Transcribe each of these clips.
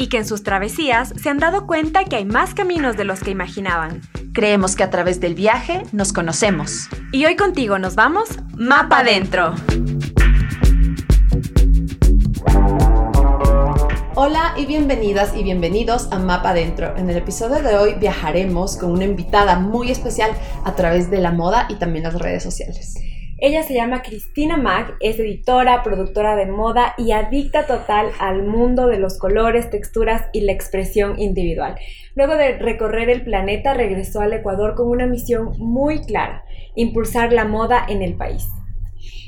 Y que en sus travesías se han dado cuenta que hay más caminos de los que imaginaban. Creemos que a través del viaje nos conocemos. Y hoy contigo nos vamos Mapa Adentro. Hola y bienvenidas y bienvenidos a Mapa Adentro. En el episodio de hoy viajaremos con una invitada muy especial a través de la moda y también las redes sociales. Ella se llama Cristina Mack, es editora, productora de moda y adicta total al mundo de los colores, texturas y la expresión individual. Luego de recorrer el planeta, regresó al Ecuador con una misión muy clara, impulsar la moda en el país.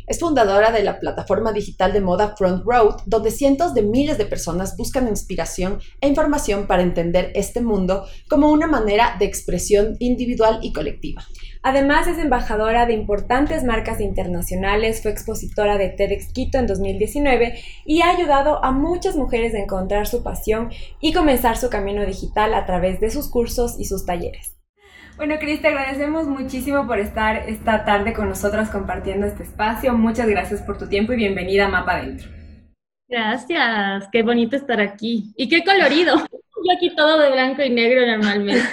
Es fundadora de la plataforma digital de moda Front Road, donde cientos de miles de personas buscan inspiración e información para entender este mundo como una manera de expresión individual y colectiva. Además es embajadora de importantes marcas internacionales, fue expositora de TEDx Quito en 2019 y ha ayudado a muchas mujeres a encontrar su pasión y comenzar su camino digital a través de sus cursos y sus talleres. Bueno, Cris, te agradecemos muchísimo por estar esta tarde con nosotras compartiendo este espacio. Muchas gracias por tu tiempo y bienvenida a Mapa Adentro. Gracias, qué bonito estar aquí. Y qué colorido. Yo aquí todo de blanco y negro normalmente.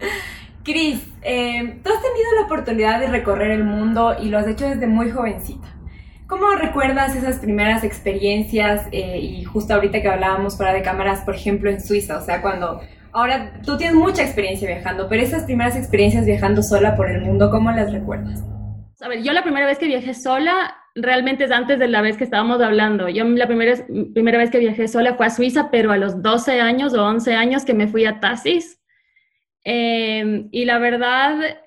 Cris, eh, tú has tenido la oportunidad de recorrer el mundo y lo has hecho desde muy jovencita. ¿Cómo recuerdas esas primeras experiencias eh, y justo ahorita que hablábamos fuera de cámaras, por ejemplo, en Suiza? O sea, cuando Ahora, tú tienes mucha experiencia viajando, pero esas primeras experiencias viajando sola por el mundo, ¿cómo las recuerdas? A ver, yo la primera vez que viajé sola realmente es antes de la vez que estábamos hablando. Yo la primera, primera vez que viajé sola fue a Suiza, pero a los 12 años o 11 años que me fui a Tassis. Eh, y la verdad,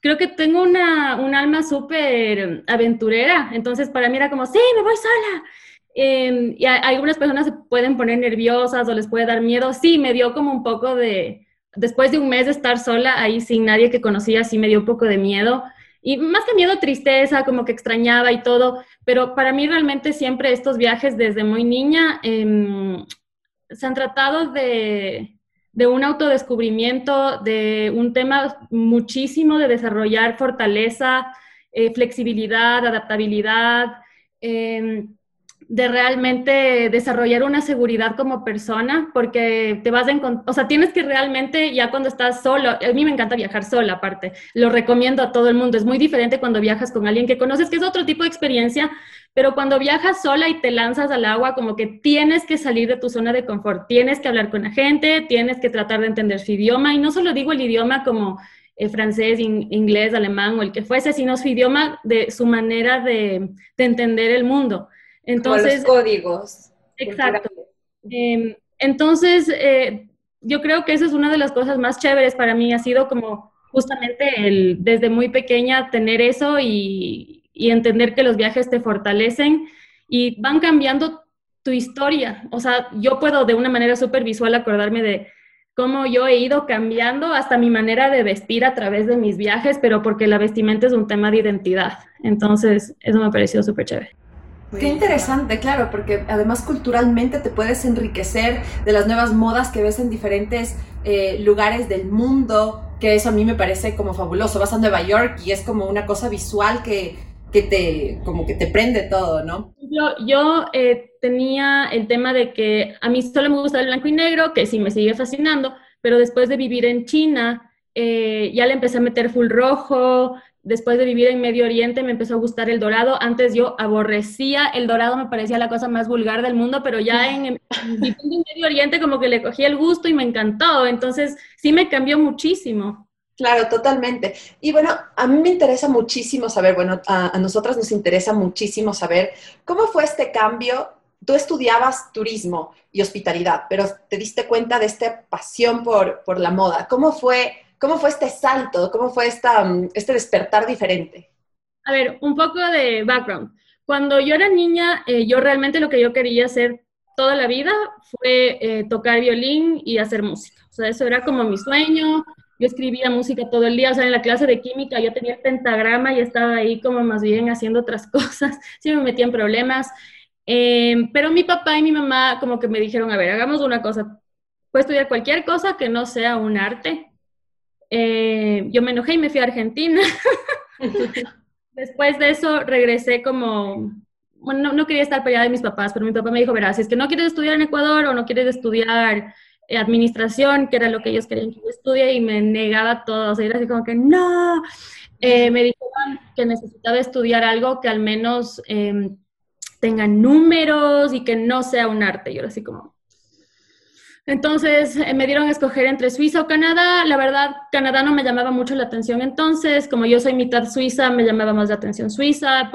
creo que tengo una, un alma súper aventurera. Entonces, para mí era como, sí, me voy sola. Em, y algunas personas se pueden poner nerviosas o les puede dar miedo. Sí, me dio como un poco de, después de un mes de estar sola ahí sin nadie que conocía, sí me dio un poco de miedo. Y más que miedo, tristeza, como que extrañaba y todo. Pero para mí realmente siempre estos viajes desde muy niña em, se han tratado de, de un autodescubrimiento, de un tema muchísimo de desarrollar fortaleza, eh, flexibilidad, adaptabilidad. Eh, de realmente desarrollar una seguridad como persona, porque te vas a encontrar, o sea, tienes que realmente, ya cuando estás solo, a mí me encanta viajar sola aparte, lo recomiendo a todo el mundo, es muy diferente cuando viajas con alguien que conoces, que es otro tipo de experiencia, pero cuando viajas sola y te lanzas al agua, como que tienes que salir de tu zona de confort, tienes que hablar con la gente, tienes que tratar de entender su idioma, y no solo digo el idioma como eh, francés, inglés, alemán o el que fuese, sino su idioma de su manera de, de entender el mundo. Entonces, Como los códigos. Exacto. Em, entonces, eh, yo creo que esa es una de las cosas más chéveres para mí, ha sido como justamente el, desde muy pequeña tener eso y, y entender que los viajes te fortalecen y van cambiando tu historia. O sea, yo puedo de una manera súper visual acordarme de cómo yo he ido cambiando hasta mi manera de vestir a través de mis viajes, pero porque la vestimenta es un tema de identidad. Entonces, eso me pareció súper chévere. Qué interesante, claro, porque además culturalmente te puedes enriquecer de las nuevas modas que ves en diferentes eh, lugares del mundo, que eso a mí me parece como fabuloso. Vas a Nueva York y es como una cosa visual que, que te, como que te prende todo, ¿no? Yo, yo eh, tenía el tema de que a mí solo me gusta el blanco y negro, que sí me sigue fascinando, pero después de vivir en China, eh, ya le empecé a meter full rojo, después de vivir en Medio Oriente me empezó a gustar el dorado. Antes yo aborrecía el dorado, me parecía la cosa más vulgar del mundo, pero ya en, en, Medio Oriente como que le cogí el gusto y me encantó. Entonces sí me cambió muchísimo. Claro, totalmente. Y bueno, a mí me interesa muchísimo saber, bueno, a, a nosotras nos interesa muchísimo saber cómo fue este cambio tú estudiabas turismo y hospitalidad, pero te diste cuenta de esta pasión por, por la moda. ¿Cómo fue ¿Cómo fue este salto? ¿Cómo fue esta, mm, este despertar diferente? A ver, un poco de background. Cuando yo era niña, eh, yo realmente lo que yo quería hacer toda la vida fue eh, tocar violín y hacer música. O sea, eso era como mi sueño. Yo escribía música todo el día, o sea, en la clase de química yo tenía el pentagrama y estaba ahí como más bien haciendo otras cosas, sí me metía en problemas. Em, pero mi papá y mi mamá como que me dijeron, a ver, hagamos una cosa, puedes estudiar cualquier cosa que no sea un arte. Eh, yo me enojé y me fui a Argentina. Después de eso regresé como, bueno, no, quería estar peleada de mis papás, pero mi papá me dijo, verás, si es que no quieres estudiar en Ecuador o no quieres estudiar eh, administración, que era lo que ellos querían que yo estudie, y me negaba todo, o sea, era así como que no. Eh, me dijeron que necesitaba estudiar algo que al menos em, tenga números y que no sea un arte. Yo era así como, entonces eh, me dieron a escoger entre Suiza o Canadá. La verdad, Canadá no me llamaba mucho la atención entonces. Como yo soy mitad suiza, me llamaba más la atención Suiza.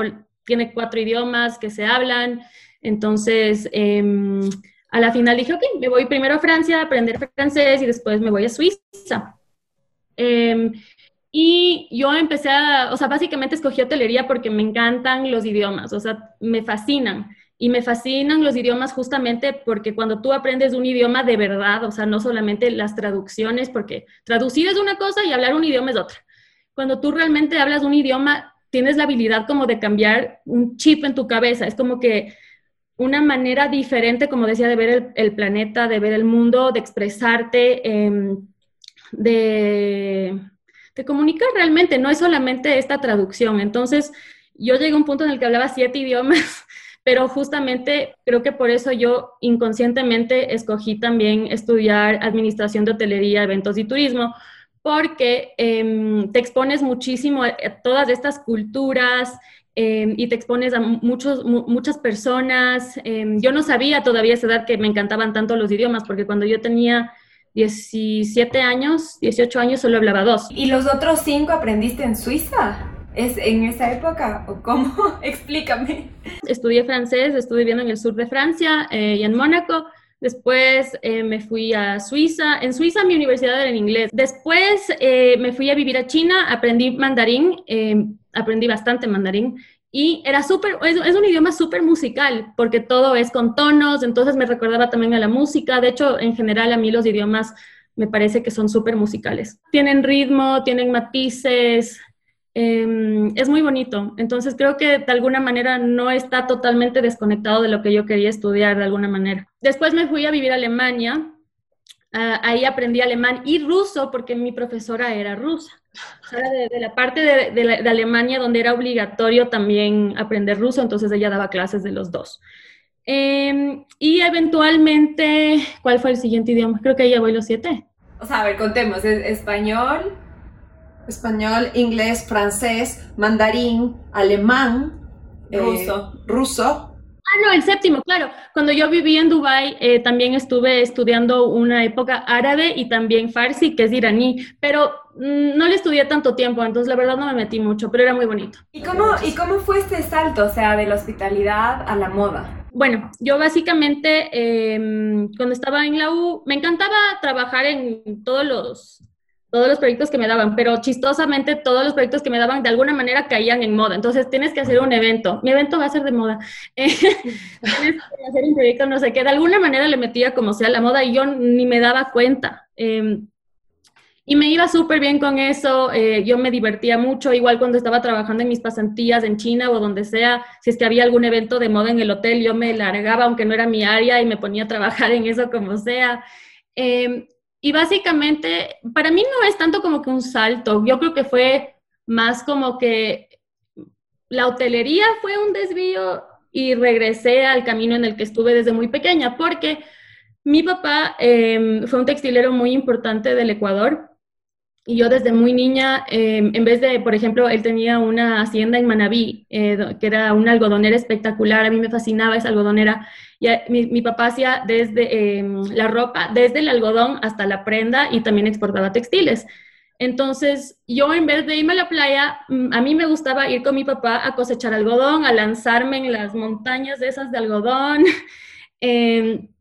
tiene cuatro idiomas que se hablan. Entonces, em, a la final dije, ok, me voy primero a Francia a aprender francés y después me voy a Suiza. Em, y yo empecé a, o sea, básicamente escogí hotelería porque me encantan los idiomas, o sea, me fascinan. Y me fascinan los idiomas justamente porque cuando tú aprendes un idioma de verdad, o sea, no solamente las traducciones, porque traducir es una cosa y hablar un idioma es otra. Cuando tú realmente hablas un idioma, tienes la habilidad como de cambiar un chip en tu cabeza. Es como que una manera diferente, como decía, de ver el, planeta, de ver el mundo, de expresarte, em, de, de comunicar realmente. No es solamente esta traducción. Entonces, yo llegué a un punto en el que hablaba siete idiomas pero justamente creo que por eso yo inconscientemente escogí también estudiar administración de hotelería, eventos y turismo, porque em, te expones muchísimo a, todas estas culturas em, y te expones a muchos, muchas personas. Em, yo no sabía todavía a esa edad que me encantaban tanto los idiomas, porque cuando yo tenía 17 años, 18 años, solo hablaba dos. ¿Y los otros cinco aprendiste en Suiza? ¿Es en esa época o cómo? Explícame. Estudié francés, estuve viviendo en el sur de Francia eh, y en Mónaco. Después eh, me fui a Suiza. En Suiza mi universidad era en inglés. Después eh, me fui a vivir a China, aprendí mandarín, aprendí bastante mandarín. Y era súper, es, es, un idioma súper musical, porque todo es con tonos, entonces me recordaba también a la música. De hecho, en general a mí los idiomas me parece que son súper musicales. Tienen ritmo, tienen matices, Em, es muy bonito. Entonces creo que de alguna manera no está totalmente desconectado de lo que yo quería estudiar de alguna manera. Después me fui a vivir a Alemania. Ah, ahí aprendí alemán y ruso porque mi profesora era rusa. Era de, la parte de, Alemania donde era obligatorio también aprender ruso, entonces ella daba clases de los dos. Em, y eventualmente, ¿cuál fue el siguiente idioma? Creo que ya voy los siete. O sea, a ver, contemos, ¿es español, español, inglés, francés, mandarín, alemán, eh, ruso. ruso. Ah, no, el séptimo, claro. Cuando yo viví en Dubái, eh, también estuve estudiando una época árabe y también farsi, que es iraní, pero mm, no le estudié tanto tiempo, entonces la verdad no me metí mucho, pero era muy bonito. ¿Y cómo, ¿Y cómo fue este salto, o sea, de la hospitalidad a la moda? Bueno, yo básicamente em, cuando estaba en la U me encantaba trabajar en todos los todos los proyectos que me daban, pero chistosamente todos los proyectos que me daban de alguna manera caían en moda. Entonces tienes que hacer un evento. Mi evento va a ser de moda. tienes que hacer un proyecto, no sé qué. De alguna manera le metía como sea la moda y yo ni me daba cuenta. Em, y me iba súper bien con eso, eh, yo me divertía mucho, igual cuando estaba trabajando en mis pasantías en China o donde sea, si es que había algún evento de moda en el hotel, yo me largaba aunque no era mi área y me ponía a trabajar en eso como sea. Eh, y básicamente, para mí no es tanto como que un salto, yo creo que fue más como que la hotelería fue un desvío y regresé al camino en el que estuve desde muy pequeña, porque mi papá em, fue un textilero muy importante del Ecuador y yo desde muy niña, em, en vez de, por ejemplo, él tenía una hacienda en Manabí, eh, que era una algodonera espectacular, a mí me fascinaba esa algodonera, y mi, papá hacía desde em, la ropa, desde el algodón hasta la prenda y también exportaba textiles. Entonces, yo en vez de irme a la playa, mm, a mí me gustaba ir con mi papá a cosechar algodón, a lanzarme en las montañas de esas de algodón.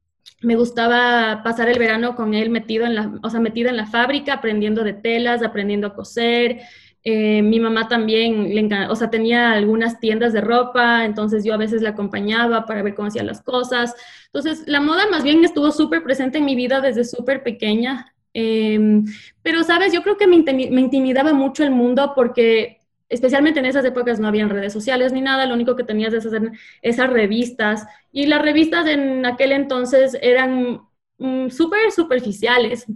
Me gustaba pasar el verano con él metido en la, o sea, metida en la fábrica, aprendiendo de telas, aprendiendo a coser. Eh, mi mamá también, le o sea, tenía algunas tiendas de ropa, entonces yo a veces la acompañaba para ver cómo hacía las cosas. Entonces, la moda más bien estuvo súper presente en mi vida desde súper pequeña. Em, pero, sabes, yo creo que me intimidaba mucho el mundo porque especialmente en esas épocas no habían redes sociales ni nada, lo único que tenías es hacer esas revistas. Y las revistas en aquel entonces eran mm, súper superficiales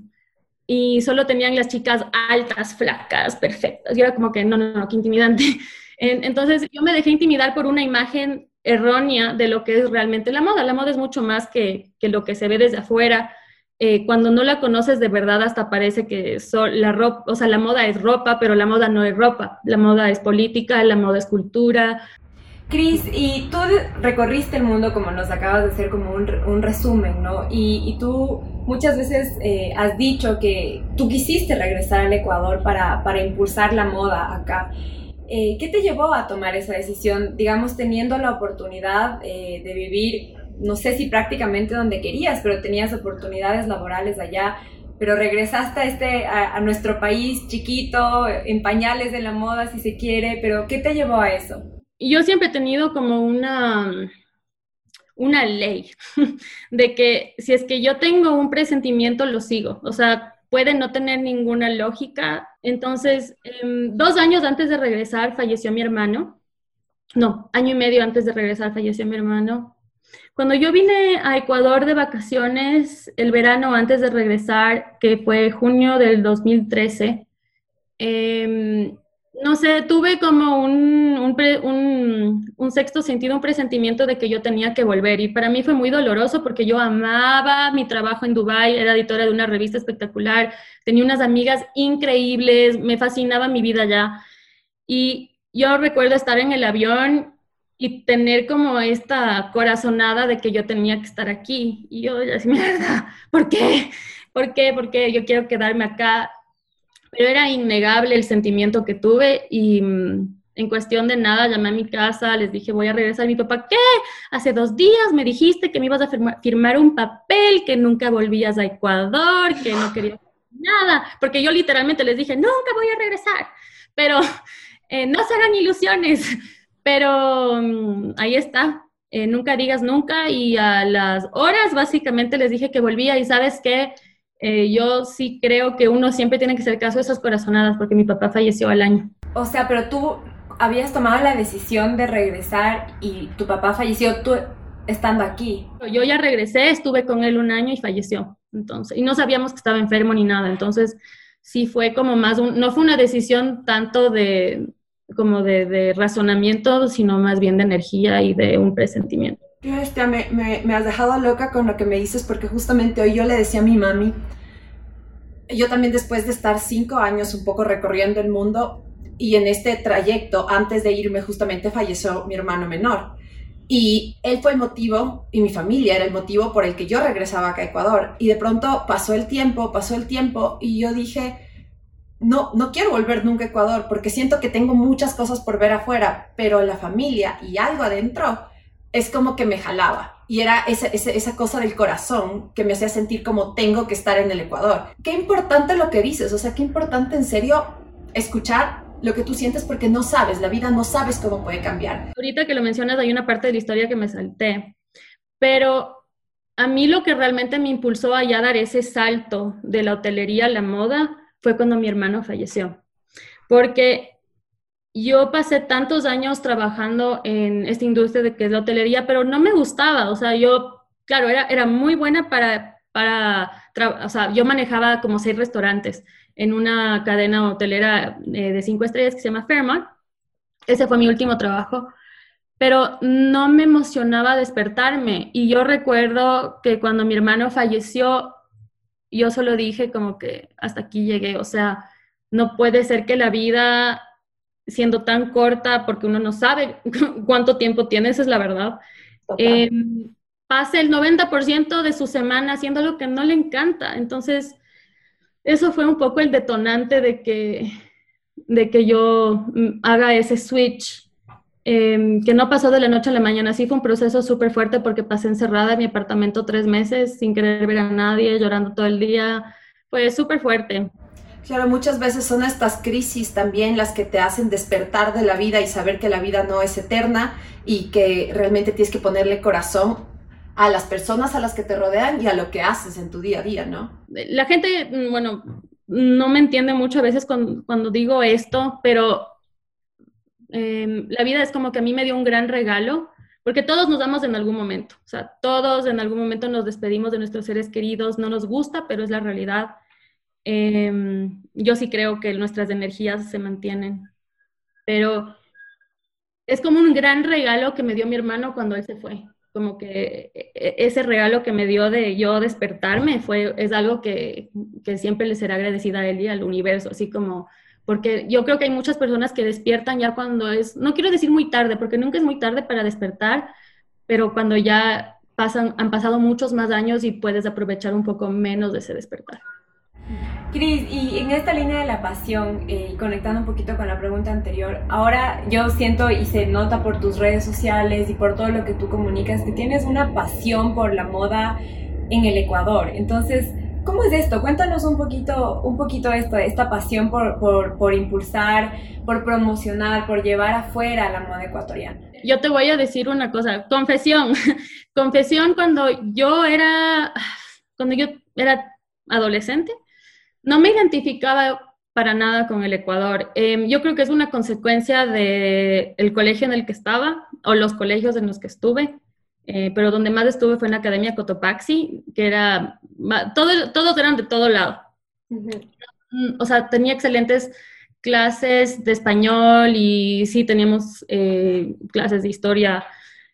y solo tenían las chicas altas, flacas, perfectas. Y era como que, no, no, no, qué intimidante. Entonces yo me dejé intimidar por una imagen errónea de lo que es realmente la moda. La moda es mucho más que, que lo que se ve desde afuera. Eh, cuando no la conoces de verdad hasta parece que la ropa, o sea, la moda es ropa, pero la moda no es ropa. La moda es política, la moda es cultura, Cris, y tú recorriste el mundo como nos acabas de hacer como un, resumen, ¿no? Y, tú muchas veces eh, has dicho que tú quisiste regresar al Ecuador para, impulsar la moda acá. Eh, ¿Qué te llevó a tomar esa decisión, digamos, teniendo la oportunidad de vivir, no sé si prácticamente donde querías, pero tenías oportunidades laborales allá? pero regresaste a, este, a, nuestro país chiquito, en pañales de la moda, si se quiere, pero ¿qué te llevó a eso? yo siempre he tenido como una, una ley de que si es que yo tengo un presentimiento, lo sigo. O sea, puede no tener ninguna lógica. Entonces, em, dos años antes de regresar falleció mi hermano. No, año y medio antes de regresar falleció mi hermano. Cuando yo vine a Ecuador de vacaciones el verano antes de regresar, que fue junio del 2013, eh, no sé, tuve como un, un, sexto sentido, un presentimiento de que yo tenía que volver. Y para mí fue muy doloroso porque yo amaba mi trabajo en Dubai, era editora de una revista espectacular, tenía unas amigas increíbles, me fascinaba mi vida allá. Y yo recuerdo estar en el avión y tener como esta corazonada de que yo tenía que estar aquí. Y yo así, mierda, ¿por qué? ¿Por qué? ¿Por qué? Yo quiero quedarme acá pero era innegable el sentimiento que tuve y mm, en cuestión de nada llamé a mi casa, les dije voy a regresar. Mi papá, ¿qué? Hace dos días me dijiste que me ibas a firmar un papel, que nunca volvías a Ecuador, que no querías nada, porque yo literalmente les dije, nunca voy a regresar, pero eh, no se hagan ilusiones, pero mm, ahí está. Eh, nunca digas nunca y a las horas básicamente les dije que volvía y sabes qué, eh, yo sí creo que uno siempre tiene que hacer caso a esas corazonadas porque mi papá falleció al año. O sea, pero tú habías tomado la decisión de regresar y tu papá falleció tú estando aquí. Yo ya regresé, estuve con él un año y falleció. Entonces, y no sabíamos que estaba enfermo ni nada. Entonces, sí fue como más un, no fue una decisión tanto de como de, de razonamiento, sino más bien de energía y de un presentimiento. Este, me, me, me, has dejado loca con lo que me dices porque justamente hoy yo le decía a mi mami, yo también después de estar cinco años un poco recorriendo el mundo y en este trayecto, antes de irme justamente falleció mi hermano menor. Y él fue el motivo, y mi familia era el motivo por el que yo regresaba acá a Ecuador. Y de pronto pasó el tiempo, pasó el tiempo, y yo dije, no, no quiero volver nunca a Ecuador porque siento que tengo muchas cosas por ver afuera, pero la familia y algo adentro es como que me jalaba. Y era esa, esa, cosa del corazón que me hacía sentir como tengo que estar en el Ecuador. Qué importante lo que dices, o sea, qué importante en serio escuchar lo que tú sientes porque no sabes, la vida no sabes cómo puede cambiar. Ahorita que lo mencionas hay una parte de la historia que me salté, pero a mí lo que realmente me impulsó a ya dar ese salto de la hotelería a la moda fue cuando mi hermano falleció. Porque yo pasé tantos años trabajando en esta industria de que es la hotelería, pero no me gustaba. O sea, yo, claro, era, era muy buena para, para o sea, yo manejaba como seis restaurantes en una cadena hotelera eh, de cinco estrellas que se llama Fairmont. Ese fue mi último trabajo. Pero no me emocionaba despertarme. Y yo recuerdo que cuando mi hermano falleció, yo solo dije como que hasta aquí llegué. O sea, no puede ser que la vida siendo tan corta porque uno no sabe cuánto tiempo tiene, esa es la verdad. Eh, pase el 90% de su semana haciendo lo que no le encanta. Entonces, eso fue un poco el detonante de que, de que yo mm, haga ese switch, em, que no pasó de la noche a la mañana. Sí fue un proceso súper fuerte porque pasé encerrada en mi apartamento tres meses sin querer ver a nadie, llorando todo el día. Fue súper fuerte. Claro, muchas veces son estas crisis también las que te hacen despertar de la vida y saber que la vida no es eterna y que realmente tienes que ponerle corazón a las personas a las que te rodean y a lo que haces en tu día a día, ¿no? La gente, mm, bueno, no me entiende mucho a veces cuando, digo esto, pero em, la vida es como que a mí me dio un gran regalo, porque todos nos damos en algún momento, o sea, todos en algún momento nos despedimos de nuestros seres queridos, no nos gusta, pero es la realidad. Em, yo sí creo que nuestras energías se mantienen, pero es como un gran regalo que me dio mi hermano cuando él se fue como que e, e, ese regalo que me dio de yo despertarme fue, es algo que, que, siempre le será agradecida a él y al universo, así como, porque yo creo que hay muchas personas que despiertan ya cuando es, no quiero decir muy tarde, porque nunca es muy tarde para despertar, pero cuando ya pasan, han pasado muchos más años y puedes aprovechar un poco menos de ese despertar. Cris, y en esta línea de la pasión, eh, conectando un poquito con la pregunta anterior, ahora yo siento y se nota por tus redes sociales y por todo lo que tú comunicas que tienes una pasión por la moda en el Ecuador. Entonces, ¿cómo es esto? Cuéntanos un poquito, un poquito esto, esta pasión por, por, impulsar, por promocionar, por llevar afuera la moda ecuatoriana. Yo te voy a decir una cosa, confesión, confesión cuando yo era, cuando yo era adolescente, no me identificaba para nada con el Ecuador. Em, yo creo que es una consecuencia del colegio en el que estaba o los colegios en los que estuve, eh, pero donde más estuve fue en la Academia Cotopaxi, que era, todo, todos eran de todo lado. O sea, tenía excelentes clases de español y sí teníamos eh, clases de historia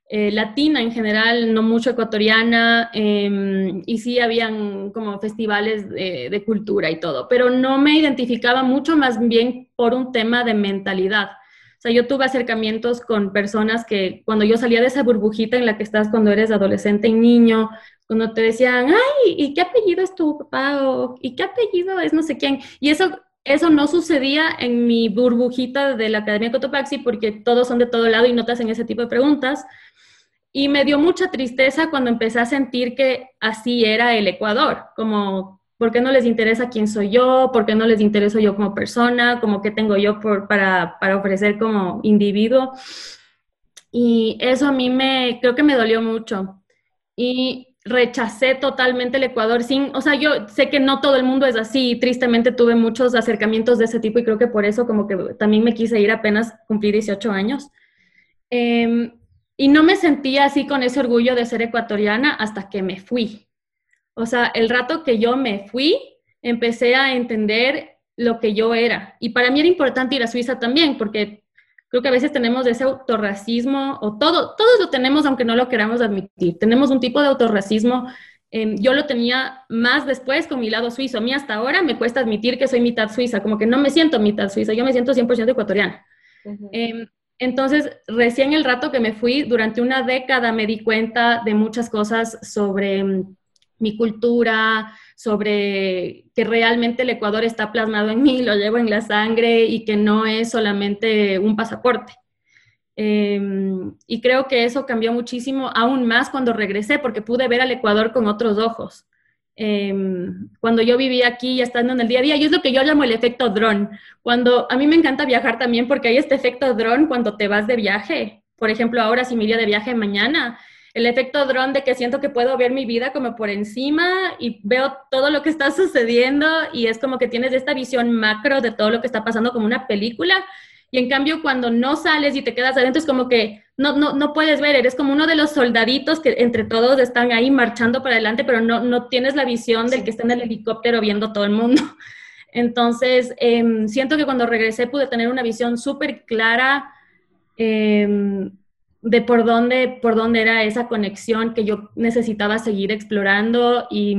eh, latina en general, no mucho ecuatoriana, em, y sí habían como festivales de, cultura y todo, pero no me identificaba mucho más bien por un tema de mentalidad. Sea, yo tuve acercamientos con personas que cuando yo salía de esa burbujita en la que estás cuando eres adolescente y niño, cuando te decían, ay, ¿y qué apellido es tu papá? O, ¿y qué apellido es no sé quién? Y eso eso no sucedía en mi burbujita de la Academia Cotopaxi porque todos son de todo lado y no te hacen ese tipo de preguntas. Y me dio mucha tristeza cuando empecé a sentir que así era el Ecuador, como, ¿por qué no les interesa quién soy yo? ¿Por qué no les intereso yo como persona? ¿Cómo qué tengo yo por, para, para ofrecer como individuo? Y eso a mí me, creo que me dolió mucho. Y rechacé totalmente el Ecuador sin, o sea, yo sé que no todo el mundo es así, tristemente tuve muchos acercamientos de ese tipo y creo que por eso como que también me quise ir apenas cumplí 18 años. Eh, y no me sentía así con ese orgullo de ser ecuatoriana hasta que me fui. O sea, el rato que yo me fui, empecé a entender lo que yo era. Y para mí era importante ir a Suiza también, porque creo que a veces tenemos ese autorracismo, o todo, todos lo tenemos aunque no lo queramos admitir. Tenemos un tipo de autorracismo. Em, yo lo tenía más después con mi lado suizo. A mí hasta ahora me cuesta admitir que soy mitad suiza, como que no me siento mitad suiza, yo me siento 100% ecuatoriana. Entonces, recién el rato que me fui, durante una década me di cuenta de muchas cosas sobre mm, mi cultura, sobre que realmente el Ecuador está plasmado en mí, lo llevo en la sangre y que no es solamente un pasaporte. Em, y creo que eso cambió muchísimo, aún más cuando regresé, porque pude ver al Ecuador con otros ojos. Em, cuando yo vivía aquí, ya estando en el día a día, y es lo que yo llamo el efecto dron. Cuando a mí me encanta viajar también porque hay este efecto dron cuando te vas de viaje. Por ejemplo, ahora si me iría de viaje mañana, el efecto dron de que siento que puedo ver mi vida como por encima y veo todo lo que está sucediendo y es como que tienes esta visión macro de todo lo que está pasando como una película y en cambio, cuando no sales y te quedas adentro, es como que no, no, no puedes ver, eres como uno de los soldaditos que entre todos están ahí marchando para adelante, pero no, no tienes la visión del que está en el helicóptero viendo todo el mundo. Entonces, em, siento que cuando regresé pude tener una visión súper clara em, de por dónde, por dónde era esa conexión que yo necesitaba seguir explorando y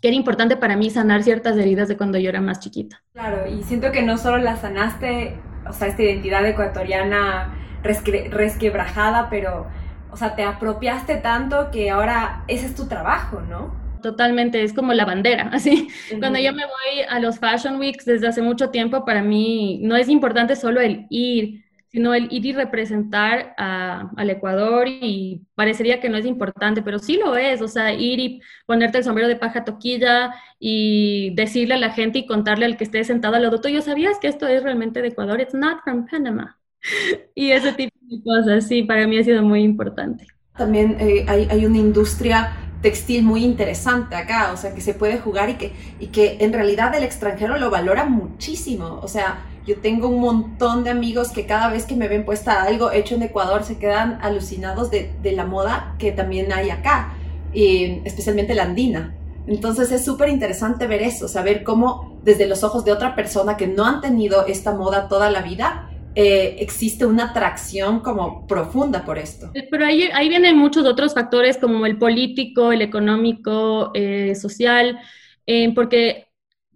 que era importante para mí sanar ciertas heridas de cuando yo era más chiquita. Claro, y siento que no solo la sanaste o sea, esta identidad ecuatoriana resquebrajada, pero, o sea, te apropiaste tanto que ahora ese es tu trabajo, ¿no? Totalmente, es como la bandera, así. Cuando yo me voy a los Fashion Weeks desde hace mucho tiempo, para mí no es importante solo el ir, sino el ir y representar al Ecuador y parecería que no es importante, pero sí lo es, o sea, ir y ponerte el sombrero de paja toquilla y decirle a la gente y contarle al que esté sentado al lado tuyo, ¿sabías que esto es realmente de Ecuador? It's not from Panama. y ese tipo de cosas, sí, para mí ha sido muy importante. También eh, hay, hay una industria textil muy interesante acá, o sea, que se puede jugar y que, y que en realidad el extranjero lo valora muchísimo, o sea, yo tengo un montón de amigos que cada vez que me ven puesta algo hecho en Ecuador se quedan alucinados de, de la moda que también hay acá, y especialmente la andina. Entonces es súper interesante ver eso, saber cómo desde los ojos de otra persona que no han tenido esta moda toda la vida, eh, existe una atracción como profunda por esto. Pero ahí, ahí vienen muchos otros factores como el político, el económico, eh, social, eh, porque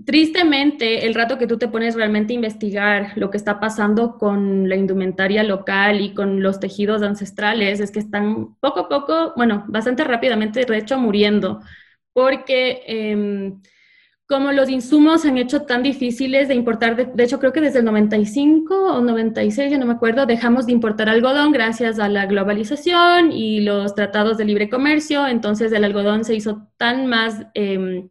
tristemente el rato que tú te pones realmente a investigar lo que está pasando con la indumentaria local y con los tejidos ancestrales es que están poco a poco, bueno, bastante rápidamente, de hecho, muriendo, porque em, como los insumos se han hecho tan difíciles de importar, de, hecho creo que desde el 95 o 96, ya no me acuerdo, dejamos de importar algodón gracias a la globalización y los tratados de libre comercio, entonces el algodón se hizo tan más em,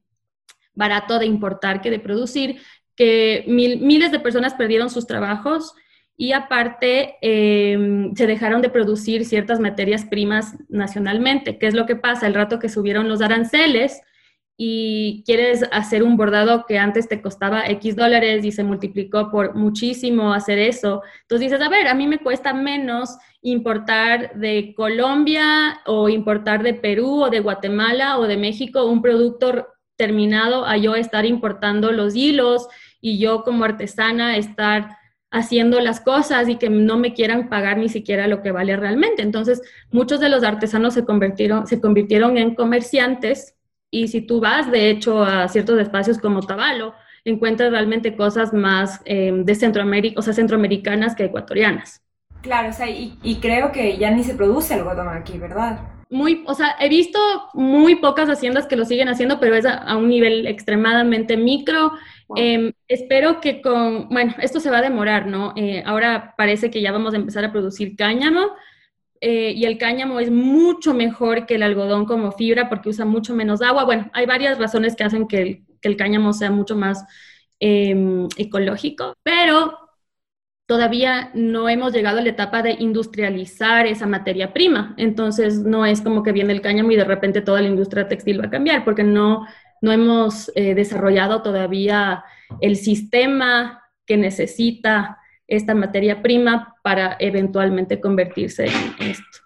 barato de importar que de producir, que miles de personas perdieron sus trabajos y aparte em, se dejaron de producir ciertas materias primas nacionalmente. ¿Qué es lo que pasa? El rato que subieron los aranceles, y quieres hacer un bordado que antes te costaba X dólares y se multiplicó por muchísimo hacer eso. Entonces dices, a ver, a mí me cuesta menos importar de Colombia o importar de Perú o de Guatemala o de México un producto terminado a yo estar importando los hilos y yo como artesana estar haciendo las cosas y que no me quieran pagar ni siquiera lo que vale realmente. Entonces, muchos de los artesanos se convirtieron, se convirtieron en comerciantes y si tú vas, de hecho, a ciertos espacios como Tabalo, encuentras realmente cosas más em, de Centroamérica, o sea, centroamericanas que ecuatorianas. Claro, o sea, y, creo que ya ni se produce algodón aquí, ¿verdad? Muy, o sea, he visto muy pocas haciendas que lo siguen haciendo, pero es a, un nivel extremadamente micro. Em, espero que con, bueno, esto se va a demorar, ¿no? Eh, ahora parece que ya vamos a empezar a producir cáñamo, eh, y el cáñamo es mucho mejor que el algodón como fibra porque usa mucho menos agua. Bueno, hay varias razones que hacen que el, cáñamo sea mucho más em, ecológico, pero todavía no hemos llegado a la etapa de industrializar esa materia prima. Entonces, no es como que viene el cáñamo y de repente toda la industria textil va a cambiar porque no, no hemos eh, desarrollado todavía el sistema que necesita esta materia prima para eventualmente convertirse en esto.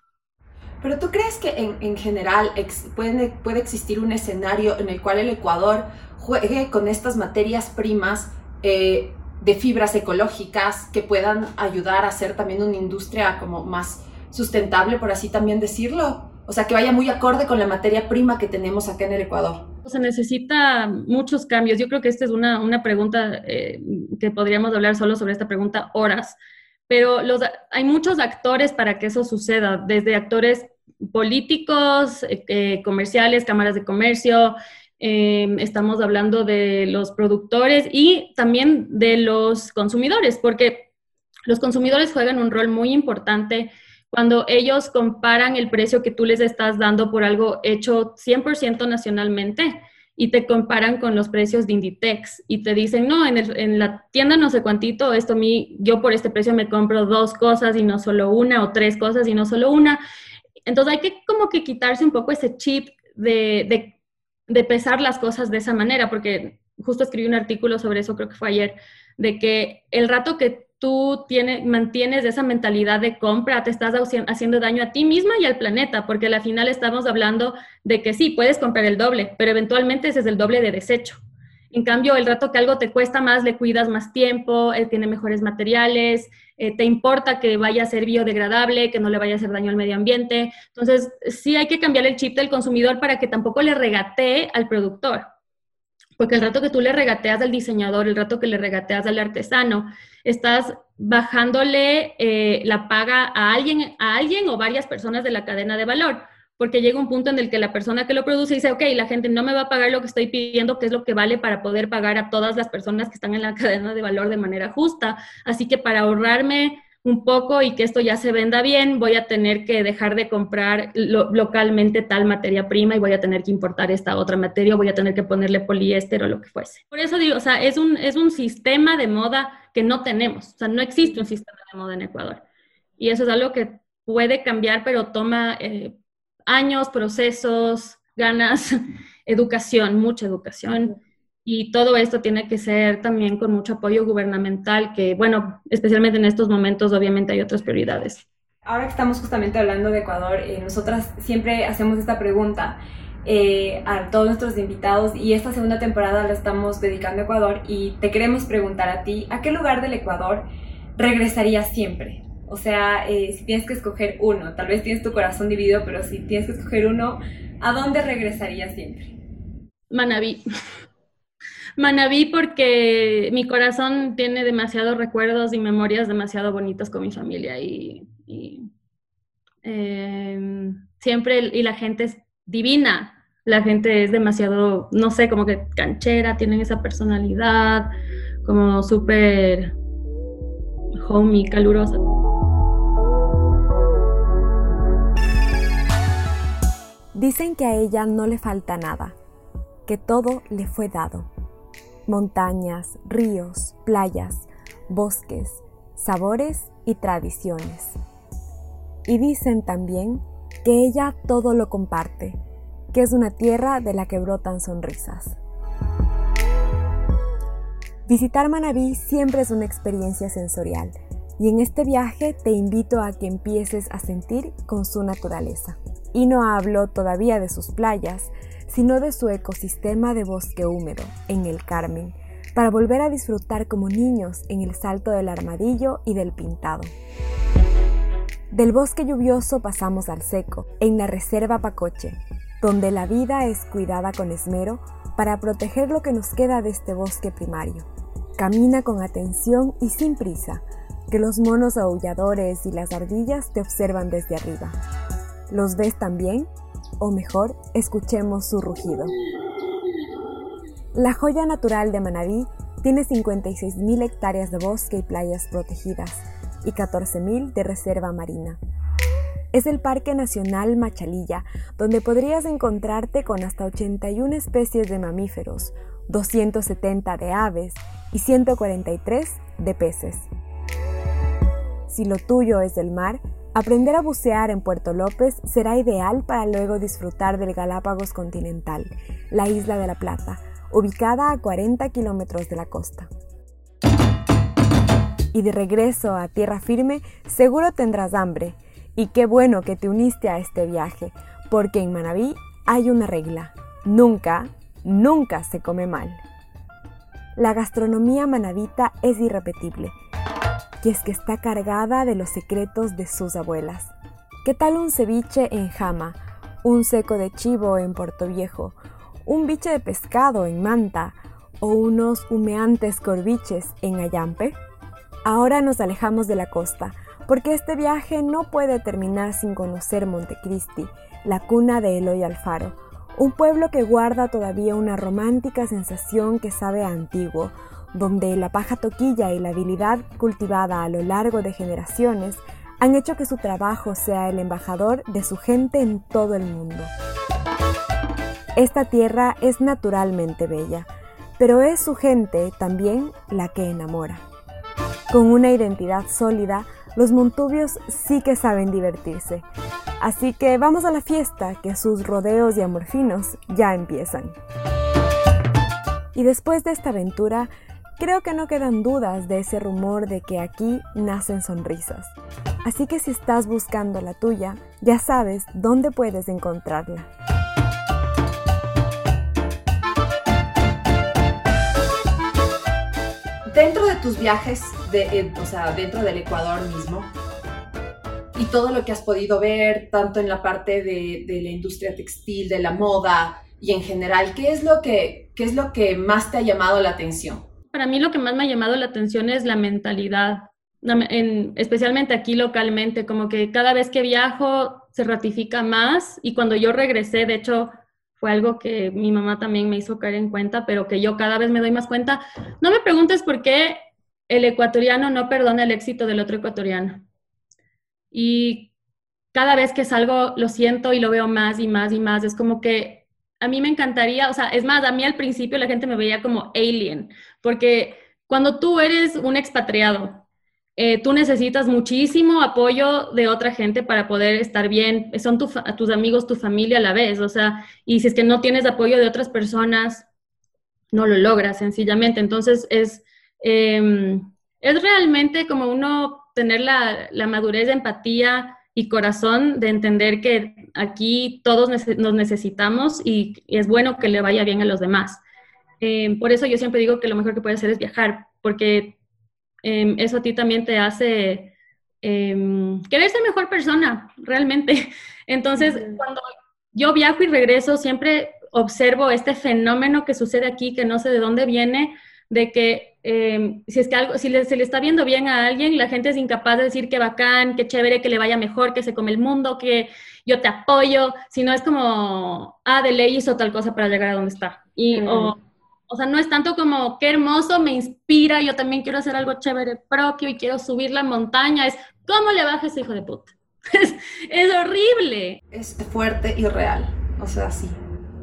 Pero tú crees que en, en general puede, puede existir un escenario en el cual el Ecuador juegue con estas materias primas eh, de fibras ecológicas que puedan ayudar a hacer también una industria como más sustentable, por así también decirlo? O sea, que vaya muy acorde con la materia prima que tenemos acá en el Ecuador. Se necesita muchos cambios. Yo creo que esta es una, una pregunta eh, que podríamos hablar solo sobre esta pregunta horas, pero los, hay muchos actores para que eso suceda, desde actores políticos, eh, eh, comerciales, cámaras de comercio, estamos hablando de los productores y también de los consumidores, porque los consumidores juegan un rol muy importante cuando ellos comparan el precio que tú les estás dando por algo hecho 100% nacionalmente y te comparan con los precios de Inditex y te dicen, no, en, la tienda no sé cuántito, esto a mí, yo por este precio me compro dos cosas y no solo una, o tres cosas y no solo una. Entonces hay que como que quitarse un poco ese chip de, de, de pesar las cosas de esa manera, porque justo escribí un artículo sobre eso, creo que fue ayer, de que el rato que tú tienes, mantienes esa mentalidad de compra, te estás haciendo daño a ti misma y al planeta, porque al final estamos hablando de que sí, puedes comprar el doble, pero eventualmente ese es el doble de desecho. En cambio, el rato que algo te cuesta más, le cuidas más tiempo, eh, tiene mejores materiales, eh, te importa que vaya a ser biodegradable, que no le vaya a hacer daño al medio ambiente. Entonces, sí hay que cambiar el chip del consumidor para que tampoco le regatee al productor. Porque el rato que tú le regateas al diseñador, el rato que le regateas al artesano, estás bajándole eh, la paga a alguien, a alguien o varias personas de la cadena de valor. Porque llega un punto en el que la persona que lo produce dice, ok, la gente no me va a pagar lo que estoy pidiendo, que es lo que vale para poder pagar a todas las personas que están en la cadena de valor de manera justa. Así que para ahorrarme un poco y que esto ya se venda bien, voy a tener que dejar de comprar localmente tal materia prima y voy a tener que importar esta otra materia, voy a tener que ponerle poliéster o lo que fuese. Por eso digo, o sea, es un, es un sistema de moda que no tenemos, o sea, no existe un sistema de moda en Ecuador. Y eso es algo que puede cambiar, pero toma eh, años, procesos, ganas, educación, mucha educación. Y todo esto tiene que ser también con mucho apoyo gubernamental, que bueno, especialmente en estos momentos obviamente hay otras prioridades. Ahora que estamos justamente hablando de Ecuador, eh, nosotras siempre hacemos esta pregunta eh, a todos nuestros invitados y esta segunda temporada la estamos dedicando a Ecuador y te queremos preguntar a ti, ¿a qué lugar del Ecuador regresarías siempre? O sea, eh, si tienes que escoger uno, tal vez tienes tu corazón dividido, pero si tienes que escoger uno, ¿a dónde regresarías siempre? Manabí. Manabí porque mi corazón tiene demasiados recuerdos y memorias demasiado bonitas con mi familia y, em, siempre, y la gente es divina, la gente es demasiado, no sé, como que canchera, tienen esa personalidad como súper homey, calurosa. Dicen que a ella no le falta nada, que todo le fue dado montañas, ríos, playas, bosques, sabores y tradiciones. Y dicen también que ella todo lo comparte, que es una tierra de la que brotan sonrisas. Visitar Manabí siempre es una experiencia sensorial y en este viaje te invito a que empieces a sentir con su naturaleza. Y no hablo todavía de sus playas, sino de su ecosistema de bosque húmedo en el Carmen, para volver a disfrutar como niños en el salto del armadillo y del pintado. Del bosque lluvioso pasamos al seco, en la reserva Pacoche, donde la vida es cuidada con esmero para proteger lo que nos queda de este bosque primario. Camina con atención y sin prisa, que los monos aulladores y las ardillas te observan desde arriba. ¿Los ves también? o mejor, escuchemos su rugido. La joya natural de Manabí tiene 56.000 hectáreas de bosque y playas protegidas y 14.000 de reserva marina. Es el Parque Nacional Machalilla, donde podrías encontrarte con hasta 81 especies de mamíferos, 270 de aves y 143 de peces. Si lo tuyo es el mar, Aprender a bucear en Puerto López será ideal para luego disfrutar del Galápagos continental, la isla de la Plata, ubicada a 40 kilómetros de la costa. Y de regreso a tierra firme, seguro tendrás hambre. Y qué bueno que te uniste a este viaje, porque en Manabí hay una regla. Nunca, nunca se come mal. La gastronomía manabita es irrepetible y es que está cargada de los secretos de sus abuelas. ¿Qué tal un ceviche en Jama, un seco de chivo en Puerto Viejo, un biche de pescado en Manta o unos humeantes corviches en Ayampe? Ahora nos alejamos de la costa, porque este viaje no puede terminar sin conocer Montecristi, la cuna de Eloy Alfaro, un pueblo que guarda todavía una romántica sensación que sabe antiguo, donde la paja toquilla y la habilidad cultivada a lo largo de generaciones han hecho que su trabajo sea el embajador de su gente en todo el mundo. Esta tierra es naturalmente bella, pero es su gente también la que enamora. Con una identidad sólida, los montubios sí que saben divertirse. Así que vamos a la fiesta, que sus rodeos y amorfinos ya empiezan. Y después de esta aventura, Creo que no quedan dudas de ese rumor de que aquí nacen sonrisas. Así que si estás buscando la tuya, ya sabes dónde puedes encontrarla. Dentro de tus viajes, eh, o sea, dentro del Ecuador mismo, y todo lo que has podido ver, tanto en la parte de, de la industria textil, de la moda y en general, ¿qué es lo que, qué es lo que más te ha llamado la atención? Para mí lo que más me ha llamado la atención es la mentalidad, especialmente aquí localmente, como que cada vez que viajo se ratifica más y cuando yo regresé, de hecho, fue algo que mi mamá también me hizo caer en cuenta, pero que yo cada vez me doy más cuenta. No me preguntes por qué el ecuatoriano no perdona el éxito del otro ecuatoriano. Y cada vez que salgo lo siento y lo veo más y más y más. Es como que a mí me encantaría, o sea, es más, a mí al principio la gente me veía como alien, porque cuando tú eres un expatriado, eh, tú necesitas muchísimo apoyo de otra gente para poder estar bien. Son tus amigos, tu familia a la vez, o sea, y si es que no tienes apoyo de otras personas, no lo logras sencillamente. Entonces es, em, es realmente como uno tener la, la, madurez empatía y corazón de entender que aquí todos nos necesitamos y, es bueno que le vaya bien a los demás. Em, por eso yo siempre digo que lo mejor que puedes hacer es viajar, porque em, eso a ti también te hace querer ser mejor persona, realmente. Entonces, cuando yo viajo y regreso, siempre observo este fenómeno que sucede aquí, que no sé de dónde viene, de que eh, si es que algo, si se le está viendo bien a alguien, la gente es incapaz de decir que bacán, que chévere, que le vaya mejor, que se come el mundo, que yo te apoyo, sino es como, ah, de ley hizo tal cosa para llegar a donde está. Y, o, o sea, no es tanto como, qué hermoso, me inspira, yo también quiero hacer algo chévere propio y quiero subir la montaña, es, ¿cómo le baja ese hijo de puta? es, es horrible. Es fuerte y real, o sea, sí.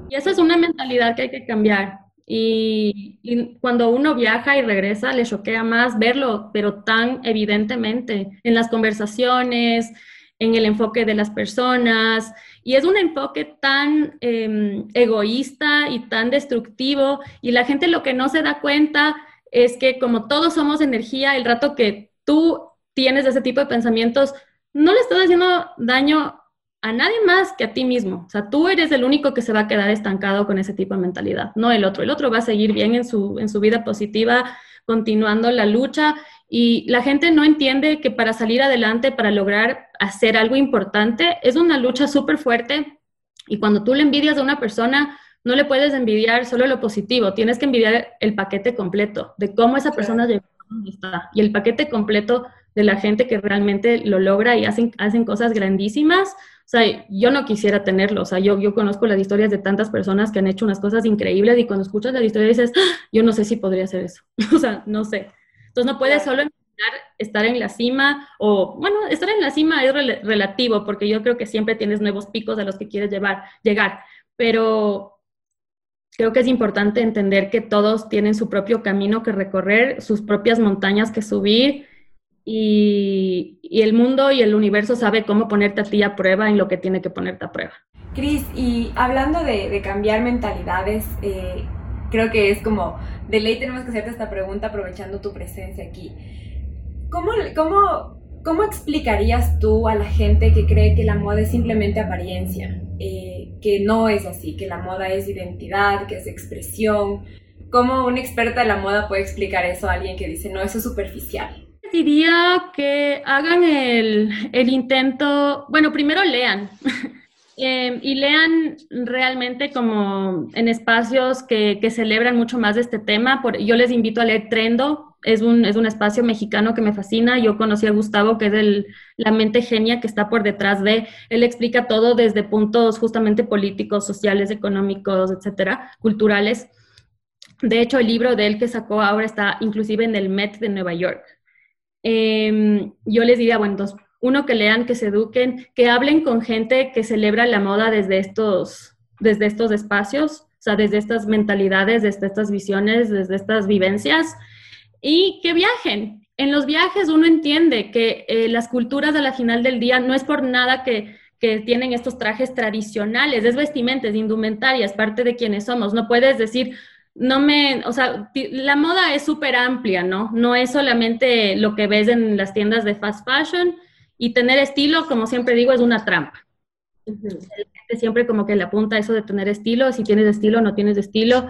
Y esa es una mentalidad que hay que cambiar. Y, cuando uno viaja y regresa, le choquea más verlo, pero tan evidentemente en las conversaciones, en el enfoque de las personas. Y es un enfoque tan em, egoísta y tan destructivo. Y la gente lo que no se da cuenta es que como todos somos energía, el rato que tú tienes ese tipo de pensamientos, no le estás haciendo daño a nadie más que a ti mismo. O sea, tú eres el único que se va a quedar estancado con ese tipo de mentalidad, no el otro. El otro va a seguir bien en su, en su vida positiva, continuando la lucha. Y la gente no entiende que para salir adelante, para lograr hacer algo importante, es una lucha súper fuerte. Y cuando tú le envidias a una persona, no le puedes envidiar solo lo positivo, tienes que envidiar el paquete completo de cómo esa persona llegó a donde está. Y el paquete completo de la gente que realmente lo logra y hacen, hacen cosas grandísimas sea, yo no quisiera tenerlo. O sea, yo, yo conozco las historias de tantas personas que han hecho unas cosas increíbles y cuando escuchas la historia dices, ah, yo no sé si podría hacer eso. o sea, no sé. Entonces no puedes solo estar en la cima o, bueno, estar en la cima es relativo porque yo creo que siempre tienes nuevos picos a los que quieres llevar, llegar. Pero creo que es importante entender que todos tienen su propio camino que recorrer, sus propias montañas que subir y, el mundo y el universo sabe cómo ponerte a ti a prueba en lo que tiene que ponerte a prueba. Cris, y hablando de, cambiar mentalidades, eh, creo que es como, de ley tenemos que hacerte esta pregunta aprovechando tu presencia aquí. ¿Cómo, cómo, cómo explicarías tú a la gente que cree que la moda es simplemente apariencia? Eh, que no es así, que la moda es identidad, que es expresión. ¿Cómo una experta de la moda puede explicar eso a alguien que dice, no, eso es superficial? Diría que hagan el, intento, bueno, primero lean. Em, y lean realmente como en espacios que, celebran mucho más de este tema. Por, yo les invito a leer Trendo, es un, es un espacio mexicano que me fascina. Yo conocí a Gustavo, que es el, la mente genia que está por detrás de, él explica todo desde puntos justamente políticos, sociales, económicos, etcétera, culturales. De hecho, el libro de él que sacó ahora está inclusive en el Met de Nueva York. Em, yo les diría, bueno, dos, uno, que lean, que se eduquen, que hablen con gente que celebra la moda desde estos, desde estos espacios, o sea, desde estas mentalidades, desde estas visiones, desde estas vivencias, y que viajen. En los viajes uno entiende que eh, las culturas a la final del día no es por nada que, que tienen estos trajes tradicionales, es vestimenta, es indumentaria, es parte de quienes somos. No puedes decir, no me, o sea, la moda es súper amplia, ¿no? No es solamente lo que ves en las tiendas de fast fashion y tener estilo, como siempre digo, es una trampa. siempre como que le apunta eso de tener estilo, si tienes estilo, no tienes estilo.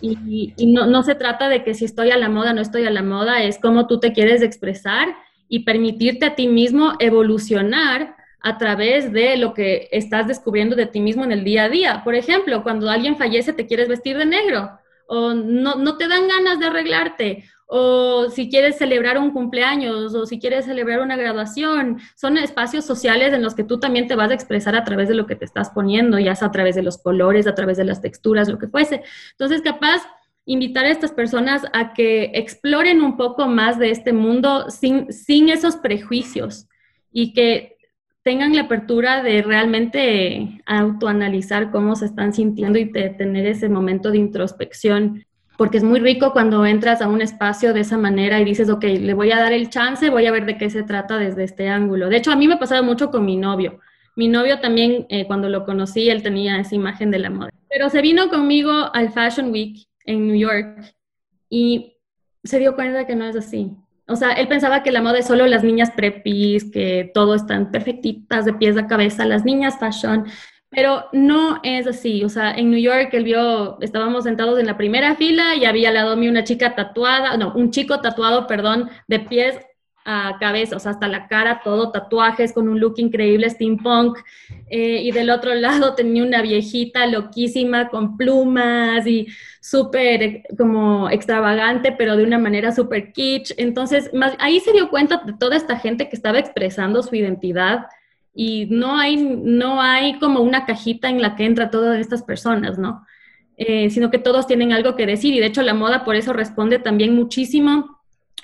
Y, no, no, se trata de que si estoy a la moda, no estoy a la moda, es como tú te quieres expresar y permitirte a ti mismo evolucionar a través de lo que estás descubriendo de ti mismo en el día a día. Por ejemplo, cuando alguien fallece, te quieres vestir de negro o no, no te dan ganas de arreglarte, o si quieres celebrar un cumpleaños, o si quieres celebrar una graduación. Son espacios sociales en los que tú también te vas a expresar a través de lo que te estás poniendo, ya sea a través de los colores, a través de las texturas, lo que fuese. Entonces, capaz, invitar a estas personas a que exploren un poco más de este mundo sin, sin esos prejuicios y que tengan la apertura de realmente autoanalizar cómo se están sintiendo y tener ese momento de introspección, porque es muy rico cuando entras a un espacio de esa manera y dices, ok, le voy a dar el chance, voy a ver de qué se trata desde este ángulo. De hecho, a mí me ha pasado mucho con mi novio. Mi novio también, eh, cuando lo conocí, él tenía esa imagen de la moda. Pero se vino conmigo al Fashion Week en New York y se dio cuenta que no es así. O sea, él pensaba que la moda es solo las niñas prepis, que todo están perfectitas de pies a cabeza, las niñas fashion, pero no es así. O sea, en New York él vio, estábamos sentados en la primera fila y había al lado mío una chica tatuada, no, un chico tatuado, perdón, de pies a cabeza, o sea, hasta la cara, todo tatuajes con un look increíble steampunk. Eh, y del otro lado tenía una viejita loquísima con plumas y súper eh, como extravagante, pero de una manera súper kitsch. Entonces, ahí se dio cuenta de toda esta gente que estaba expresando su identidad y no hay, no hay como una cajita en la que entra todas estas personas, ¿no? Eh, sino que todos tienen algo que decir y de hecho la moda por eso responde también muchísimo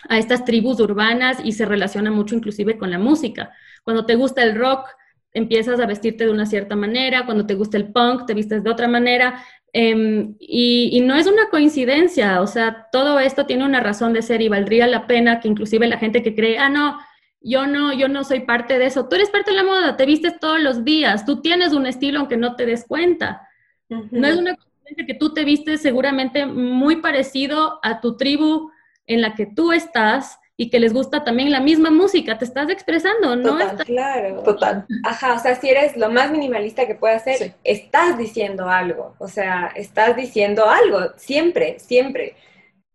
a estas tribus urbanas y se relaciona mucho inclusive con la música. Cuando te gusta el rock, empiezas a vestirte de una cierta manera, cuando te gusta el punk, te vistes de otra manera. Em, y, no es una coincidencia, o sea, todo esto tiene una razón de ser y valdría la pena que inclusive la gente que cree, ah, no, yo no, yo no soy parte de eso. Tú eres parte de la moda, te vistes todos los días, tú tienes un estilo aunque no te des cuenta. No es una coincidencia que tú te vistes seguramente muy parecido a tu tribu, en la que tú estás y que les gusta también la misma música, te estás expresando, ¿no? Total, claro. Total. Ajá, o sea, si eres lo más minimalista que puedas ser, estás diciendo algo, o sea, estás diciendo algo, siempre, siempre.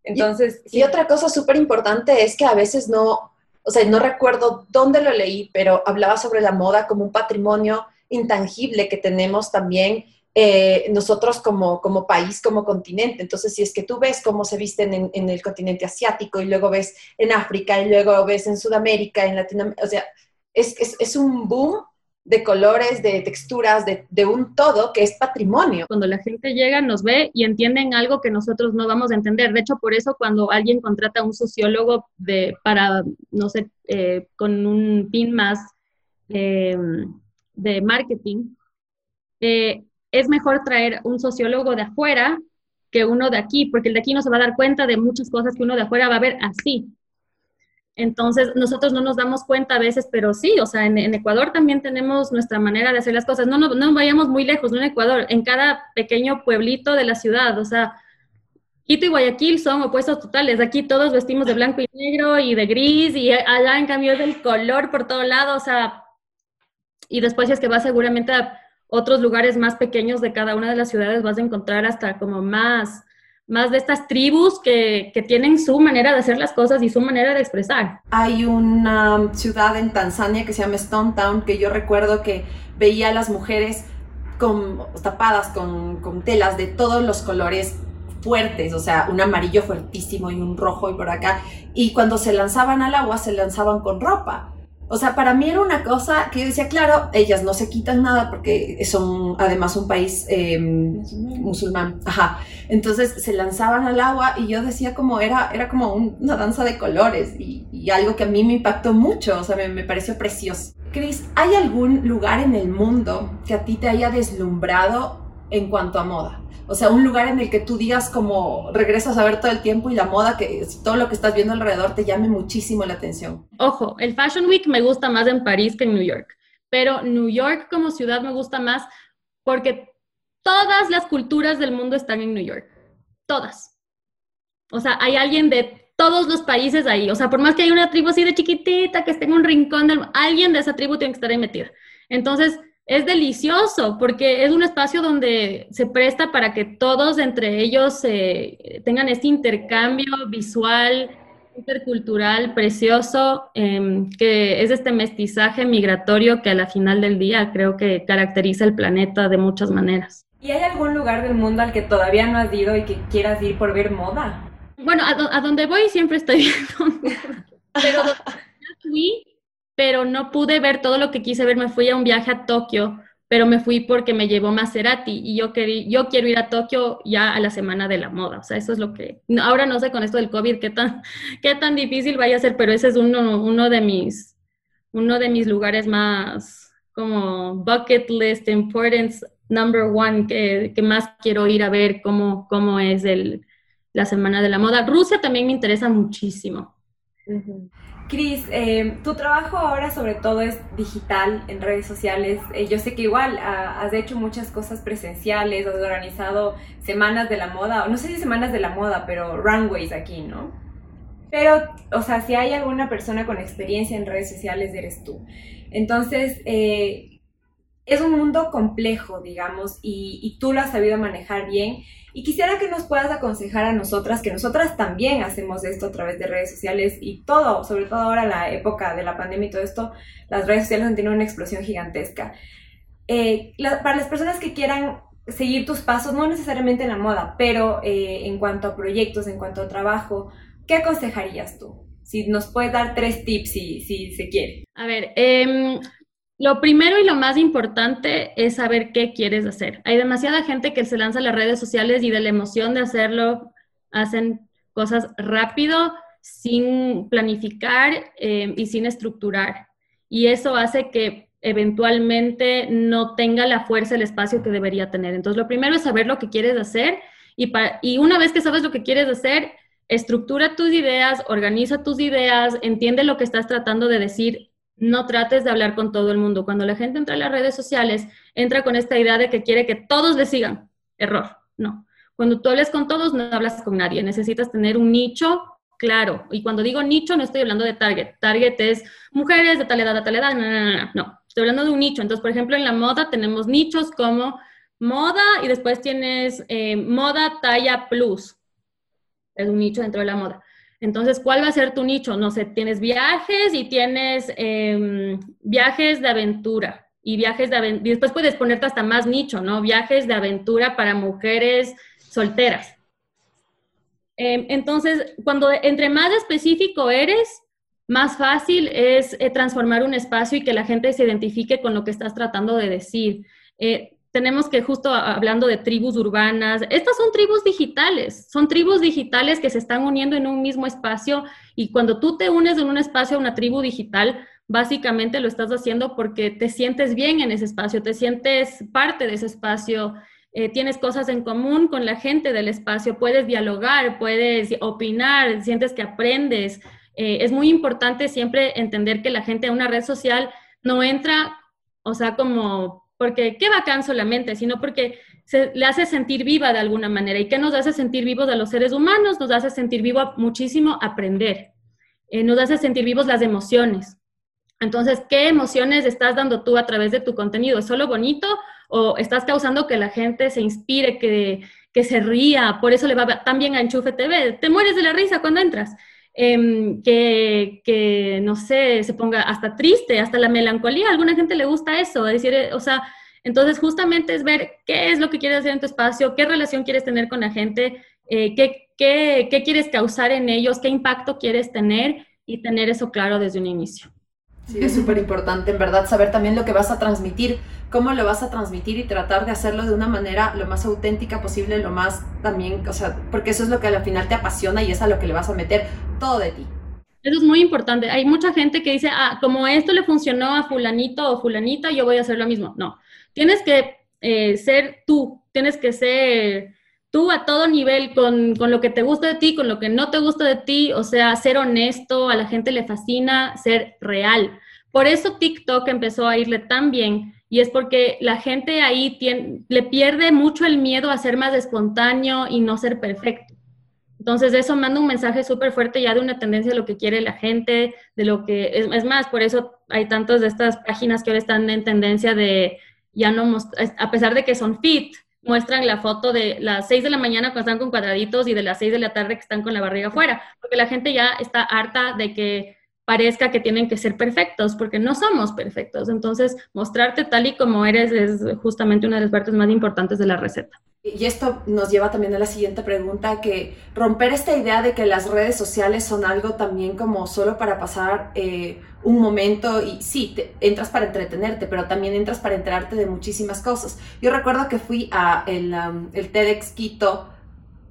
Entonces... Y, y otra cosa súper importante es que a veces no, o sea, no recuerdo dónde lo leí, pero hablaba sobre la moda como un patrimonio intangible que tenemos también eh, nosotros como, como país, como continente. Entonces, si es que tú ves cómo se visten en, en, el continente asiático y luego ves en África y luego ves en Sudamérica, en Latinoamérica, o sea, es, es, es un boom de colores, de texturas, de, de, un todo que es patrimonio. Cuando la gente llega, nos ve y entienden algo que nosotros no vamos a entender. De hecho, por eso cuando alguien contrata a un sociólogo de, para, no sé, eh, con un pin más eh, de marketing, eh, es mejor traer un sociólogo de afuera que uno de aquí, porque el de aquí no se va a dar cuenta de muchas cosas que uno de afuera va a ver así. Entonces, nosotros no nos damos cuenta a veces, pero sí, o sea, en, Ecuador también tenemos nuestra manera de hacer las cosas. No, no, no vayamos muy lejos, no en Ecuador, en cada pequeño pueblito de la ciudad, o sea, Quito y Guayaquil son opuestos totales. Aquí todos vestimos de blanco y negro y de gris, y allá en cambio es del color por todo lado, o sea, y después es que va seguramente a otros lugares más pequeños de cada una de las ciudades vas a encontrar hasta como más, más de estas tribus que, que, tienen su manera de hacer las cosas y su manera de expresar. Hay una ciudad en Tanzania que se llama Stone Town que yo recuerdo que veía a las mujeres tapadas con, con telas de todos los colores fuertes, o sea, un amarillo fuertísimo y un rojo y por acá. Y cuando se lanzaban al agua, se lanzaban con ropa. O sea, para mí era una cosa que yo decía, claro, ellas no se quitan nada porque son además un país em, musulmán. Ajá. Entonces se lanzaban al agua y yo decía como era, era como una danza de colores y, algo que a mí me impactó mucho, o sea, me, me pareció precioso. Cris, ¿hay algún lugar en el mundo que a ti te haya deslumbrado en cuanto a moda? O sea, un lugar en el que tú digas como regresas a ver todo el tiempo y la moda, que todo lo que estás viendo alrededor te llame muchísimo la atención. Ojo, el Fashion Week me gusta más en París que en New York, pero New York como ciudad me gusta más porque todas las culturas del mundo están en New York. Todas. O sea, hay alguien de todos los países ahí. O sea, por más que haya una tribu así de chiquitita que esté en un rincón, del, alguien de esa tribu tiene que estar ahí metida. Entonces, es delicioso porque es un espacio donde se presta para que todos entre ellos eh, tengan este intercambio visual, intercultural precioso, em, que es este mestizaje migratorio que a la final del día creo que caracteriza el planeta de muchas maneras. ¿Y hay algún lugar del mundo al que todavía no has ido y que quieras ir por ver moda? Bueno, a, donde voy siempre estoy viendo, pero fui pero no pude ver todo lo que quise ver. Me fui a un viaje a Tokio pero me fui porque me llevó Maserati y yo, querí, yo quiero ir a Tokio ya a la semana de la moda. O sea, eso es lo que... Ahora no sé con esto del COVID qué tan, qué tan difícil vaya a ser, pero ese es uno, uno, de, mis, uno de mis lugares más como bucket list, importance number one, que, que más quiero ir a ver cómo, cómo es el, la semana de la moda. Rusia también me interesa muchísimo. Cris, eh, tu trabajo ahora sobre todo es digital en redes sociales. Eh, yo sé que igual ah, has hecho muchas cosas presenciales, has organizado semanas de la moda, no sé si semanas de la moda, pero runways aquí, ¿no? Pero, o sea, si hay alguna persona con experiencia en redes sociales, eres tú. Entonces, eh, es un mundo complejo, digamos, y, tú lo has sabido manejar bien. Y quisiera que nos puedas aconsejar a nosotras, que nosotras también hacemos esto a través de redes sociales y todo, sobre todo ahora la época de la pandemia y todo esto, las redes sociales han tenido una explosión gigantesca. Eh, para las personas que quieran seguir tus pasos, no necesariamente en la moda, pero eh, en cuanto a proyectos, en cuanto a trabajo, ¿qué aconsejarías tú? Si nos puedes dar tres tips si, se quiere. A ver, eh, lo primero y lo más importante es saber qué quieres hacer. Hay demasiada gente que se lanza a las redes sociales y de la emoción de hacerlo hacen cosas rápido, sin planificar eh, y sin estructurar. Y eso hace que eventualmente no tenga la fuerza, el espacio que debería tener. Entonces, lo primero es saber lo que quieres hacer y, y una vez que sabes lo que quieres hacer, estructura tus ideas, organiza tus ideas, entiende lo que estás tratando de decir no trates de hablar con todo el mundo. Cuando la gente entra a las redes sociales, entra con esta idea de que quiere que todos le sigan. Error, no. Cuando tú hables con todos, no hablas con nadie. Necesitas tener un nicho claro. Y cuando digo nicho, no estoy hablando de target. Target es mujeres de tal edad a tal edad. No, no, no, no. Estoy hablando de un nicho. Entonces, por ejemplo, en la moda tenemos nichos como moda y después tienes eh, moda talla plus. Es un nicho dentro de la moda. Entonces, ¿cuál va a ser tu nicho? No sé, tienes viajes y tienes em, viajes de aventura y viajes de aventura. después puedes ponerte hasta más nicho, ¿no? Viajes de aventura para mujeres solteras. Em, entonces, cuando entre más específico eres, más fácil es eh, transformar un espacio y que la gente se identifique con lo que estás tratando de decir. Eh, tenemos que justo hablando de tribus urbanas, estas son tribus digitales, son tribus digitales que se están uniendo en un mismo espacio y cuando tú te unes en un espacio a una tribu digital, básicamente lo estás haciendo porque te sientes bien en ese espacio, te sientes parte de ese espacio, eh, tienes cosas en común con la gente del espacio, puedes dialogar, puedes opinar, sientes que aprendes. Eh, es muy importante siempre entender que la gente a una red social no entra, o sea, como porque qué bacán solamente, sino porque se le hace sentir viva de alguna manera. ¿Y qué nos hace sentir vivos a los seres humanos? Nos hace sentir vivo muchísimo aprender. Eh, nos hace sentir vivos las emociones. Entonces, ¿qué emociones estás dando tú a través de tu contenido? ¿Es solo bonito o estás causando que la gente se inspire, que, que se ría? Por eso le va tan bien a Enchufe TV. Te mueres de la risa cuando entras. Em, que, que, no sé, se ponga hasta triste, hasta la melancolía. Alguna gente le gusta eso, decir, eh, o sea, entonces justamente es ver qué es lo que quieres hacer en tu espacio, qué relación quieres tener con la gente, eh, qué, qué, qué quieres causar en ellos, qué impacto quieres tener y tener eso claro desde un inicio. Sí, es súper importante, en verdad, saber también lo que vas a transmitir, cómo lo vas a transmitir y tratar de hacerlo de una manera lo más auténtica posible, lo más también, o sea, porque eso es lo que al final te apasiona y es a lo que le vas a meter todo de ti. Eso es muy importante. Hay mucha gente que dice, ah, como esto le funcionó a fulanito o fulanita, yo voy a hacer lo mismo. No, tienes que eh, ser tú, tienes que ser tú a todo nivel, con, con, lo que te gusta de ti, con lo que no te gusta de ti, o sea, ser honesto, a la gente le fascina ser real. Por eso TikTok empezó a irle tan bien y es porque la gente ahí tiene, le pierde mucho el miedo a ser más espontáneo y no ser perfecto. Entonces eso manda un mensaje súper fuerte ya de una tendencia de lo que quiere la gente, de lo que es, más, por eso hay tantas de estas páginas que ahora están en tendencia de ya no, a pesar de que son fit, muestran la foto de las 6 de la mañana cuando están con cuadraditos y de las 6 de la tarde que están con la barriga afuera, porque la gente ya está harta de que parezca que tienen que ser perfectos, porque no somos perfectos. Entonces, mostrarte tal y como eres es justamente una de las partes más importantes de la receta. Y esto nos lleva también a la siguiente pregunta, que romper esta idea de que las redes sociales son algo también como solo para pasar eh, un momento y sí, entras para entretenerte, pero también entras para enterarte de muchísimas cosas. Yo recuerdo que fui a el, el TEDx Quito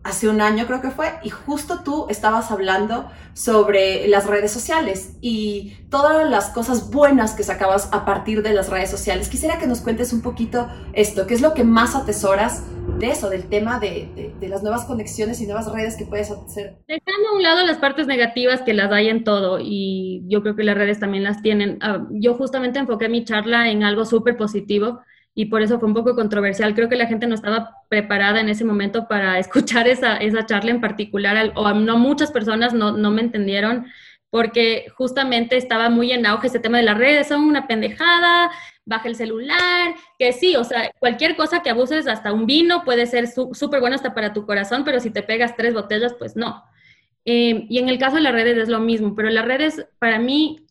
hace un año creo que fue, y justo tú estabas hablando sobre las redes sociales y todas las cosas buenas que sacabas a partir de las redes sociales. Quisiera que nos cuentes un poquito esto, qué es lo que más atesoras de eso, del tema de, de, las nuevas conexiones y nuevas redes que puedes hacer. Dejando a un lado las partes negativas que las hay en todo y yo creo que las redes también las tienen. Ah, yo justamente enfoqué mi charla en algo súper positivo y por eso fue un poco controversial. Creo que la gente no estaba preparada en ese momento para escuchar esa, esa charla en particular, o no muchas personas no, no me entendieron porque justamente estaba muy en auge ese tema de las redes, son una pendejada, baja el celular, que sí, o sea, cualquier cosa que abuses, hasta un vino puede ser súper bueno hasta para tu corazón, pero si te pegas tres botellas, pues no. Eh, y en el caso de las redes es lo mismo, pero las redes, para mí,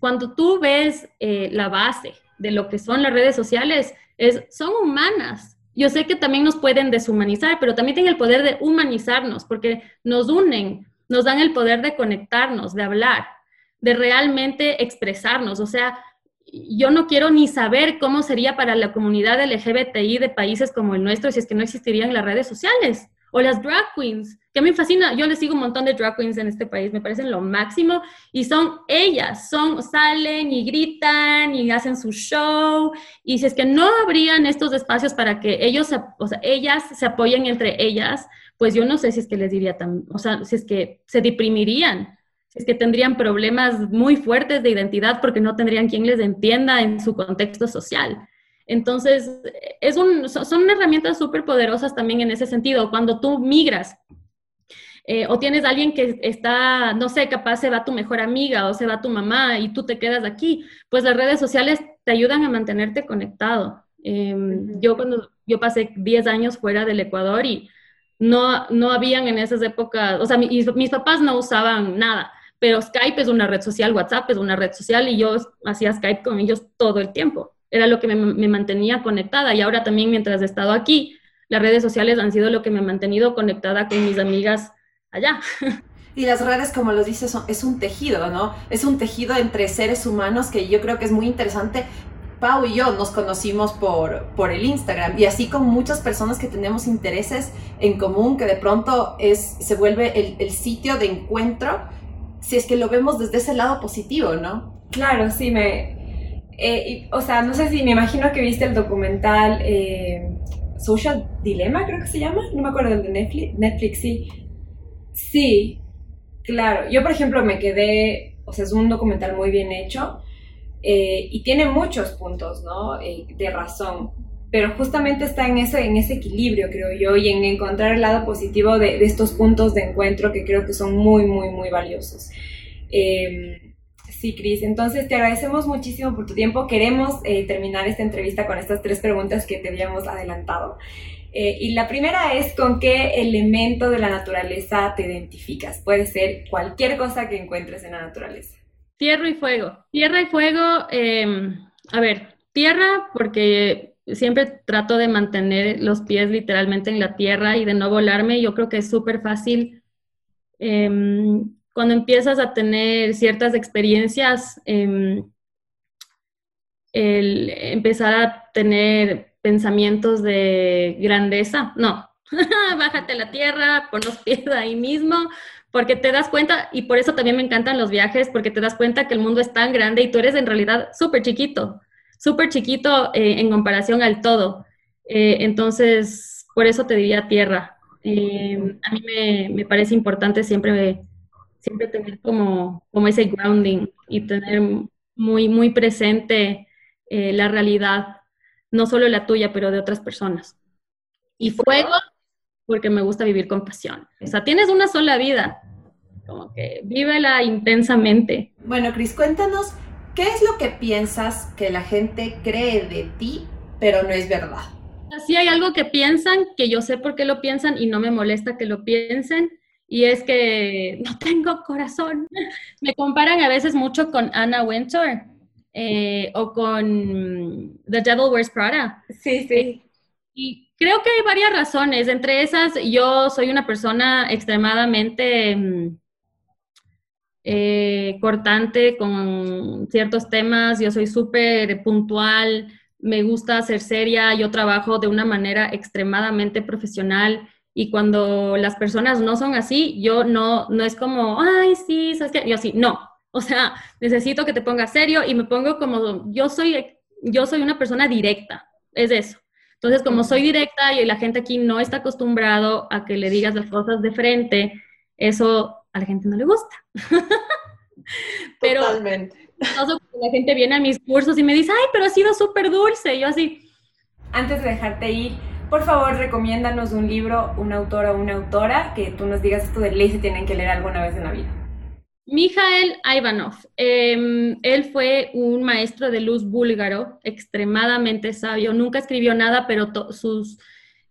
cuando tú ves eh, la base de lo que son las redes sociales, es, son humanas. Yo sé que también nos pueden deshumanizar, pero también tienen el poder de humanizarnos, porque nos unen, nos dan el poder de conectarnos, de hablar, de realmente expresarnos. O sea, yo no quiero ni saber cómo sería para la comunidad LGBTI de países como el nuestro si es que no existirían las redes sociales o las drag queens, que a mí me fascina, yo les sigo un montón de drag queens en este país, me parecen lo máximo, y son ellas, son, salen y gritan y hacen su show, y si es que no habrían estos espacios para que ellos, o sea, ellas se apoyen entre ellas, pues yo no sé si es que les diría tan, o sea, si es que se deprimirían, si es que tendrían problemas muy fuertes de identidad porque no tendrían quien les entienda en su contexto social. Entonces, es un, son herramientas súper poderosas también en ese sentido. Cuando tú migras eh, o tienes alguien que está, no sé, capaz se va tu mejor amiga o se va tu mamá y tú te quedas aquí, pues las redes sociales te ayudan a mantenerte conectado. Em, yo cuando yo pasé 10 años fuera del Ecuador y no, no habían en esas épocas, o sea, mis papás no usaban nada, pero Skype es una red social, WhatsApp es una red social y yo hacía Skype con ellos todo el tiempo era lo que me, mantenía conectada y ahora también mientras he estado aquí, las redes sociales han sido lo que me ha mantenido conectada con mis amigas allá. Y las redes, como lo dices, es un tejido, ¿no? Es un tejido entre seres humanos que yo creo que es muy interesante. Pau y yo nos conocimos por, por el Instagram y así con muchas personas que tenemos intereses en común, que de pronto es, se vuelve el, el sitio de encuentro, si es que lo vemos desde ese lado positivo, ¿no? Claro, sí, me, eh, o sea, no sé si me imagino que viste el documental eh, Social Dilemma, creo que se llama, no me acuerdo del de Netflix, Netflix, sí. Sí, claro. Yo, por ejemplo, me quedé, o sea, es un documental muy bien hecho eh, y tiene muchos puntos, ¿no? de razón. Pero justamente está en ese, en ese equilibrio, creo yo, y en encontrar el lado positivo de, estos puntos de encuentro que creo que son muy, muy, muy valiosos. Eh, Sí, Cris. Entonces te agradecemos muchísimo por tu tiempo. Queremos eh, terminar esta entrevista con estas tres preguntas que te habíamos adelantado. Eh, y la primera es con qué elemento de la naturaleza te identificas. Puede ser cualquier cosa que encuentres en la naturaleza. Tierra y fuego. Tierra y fuego, em, a ver, tierra porque siempre trato de mantener los pies literalmente en la tierra y de no volarme. Yo creo que es súper fácil em, cuando empiezas a tener ciertas experiencias, em, empezar a tener pensamientos de grandeza, no, bájate la tierra, pon los pies ahí mismo, porque te das cuenta, y por eso también me encantan los viajes, porque te das cuenta que el mundo es tan grande y tú eres en realidad súper chiquito, súper chiquito eh, en comparación al todo. Eh, entonces, por eso te diría tierra. Em, a mí me, me parece importante siempre siempre tener como, como ese grounding y tener muy, muy presente eh, la realidad, no solo la tuya, pero de otras personas. Y fuego, porque me gusta vivir con pasión. O sea, tienes una sola vida, como que vívela intensamente. Bueno, Cris, cuéntanos, ¿qué es lo que piensas que la gente cree de ti, pero no es verdad? Sí hay algo que piensan, que yo sé por qué lo piensan y no me molesta que lo piensen, y es que no tengo corazón. Me comparan a veces mucho con Anna Wintour eh, o con The Devil Wears Prada. Sí, sí. Y creo que hay varias razones. Entre esas, yo soy una persona extremadamente mm, eh, cortante con ciertos temas. Yo soy súper puntual, me gusta ser seria, yo trabajo de una manera extremadamente profesional y cuando las personas no son así, yo no, no es como, ay, sí, ¿sabes qué? Yo así, no. O sea, necesito que te pongas serio y me pongo como, yo soy, yo soy una persona directa, es eso. Entonces, como soy directa y la gente aquí no está acostumbrado a que le digas las cosas de frente, eso a la gente no le gusta. pero Totalmente. la gente viene a mis cursos y me dice, ay, pero ha sido súper dulce. Y yo así. Antes de dejarte ir, por favor, recomiéndanos un libro, un autor o una autora que tú nos digas esto de ley se tienen que leer alguna vez en la vida. Mijael Ivanov. Em, él fue un maestro de luz búlgaro, extremadamente sabio. Nunca escribió nada, pero sus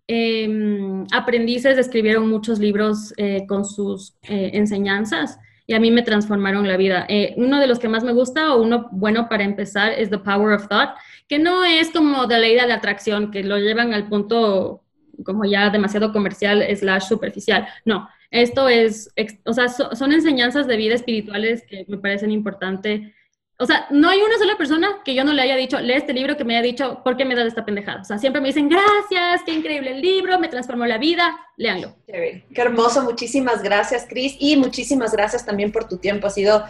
em, aprendices escribieron muchos libros eh, con sus eh, enseñanzas y a mí me transformaron la vida. Eh, uno de los que más me gusta o uno bueno para empezar es The Power of Thought que no es como de ley de la atracción, que lo llevan al punto como ya demasiado comercial slash superficial. No, esto es, o sea, son enseñanzas de vida espirituales que me parecen importantes. O sea, no hay una sola persona que yo no le haya dicho, lee este libro, que me haya dicho, ¿por qué me das esta pendejada? O sea, siempre me dicen, gracias, qué increíble el libro, me transformó la vida, léanlo. Qué hermoso, muchísimas gracias, Cris, y muchísimas gracias también por tu tiempo. Ha sido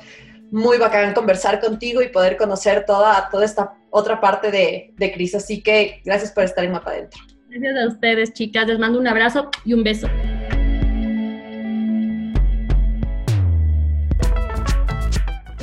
muy bacán conversar contigo y poder conocer toda, toda esta otra parte de, de Cris. Así que gracias por estar en Mapa Adentro. Gracias a ustedes, chicas. Les mando un abrazo y un beso.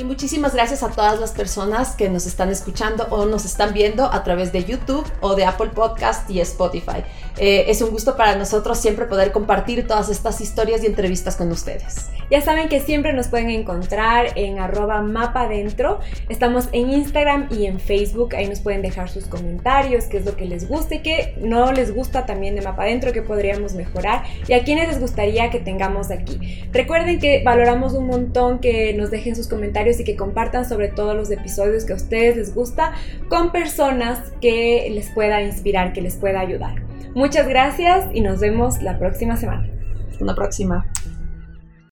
Y muchísimas gracias a todas las personas que nos están escuchando o nos están viendo a través de YouTube o de Apple Podcast y Spotify. Eh, es un gusto para nosotros siempre poder compartir todas estas historias y entrevistas con ustedes. Ya saben que siempre nos pueden encontrar en arroba mapa dentro. Estamos en Instagram y en Facebook. Ahí nos pueden dejar sus comentarios, qué es lo que les gusta y qué no les gusta también de mapa dentro, que podríamos mejorar y a quienes les gustaría que tengamos aquí. Recuerden que valoramos un montón que nos dejen sus comentarios y que compartan sobre todo los episodios que a ustedes les gusta con personas que les pueda inspirar, que les pueda ayudar. Muchas gracias y nos vemos la próxima semana. Hasta la próxima.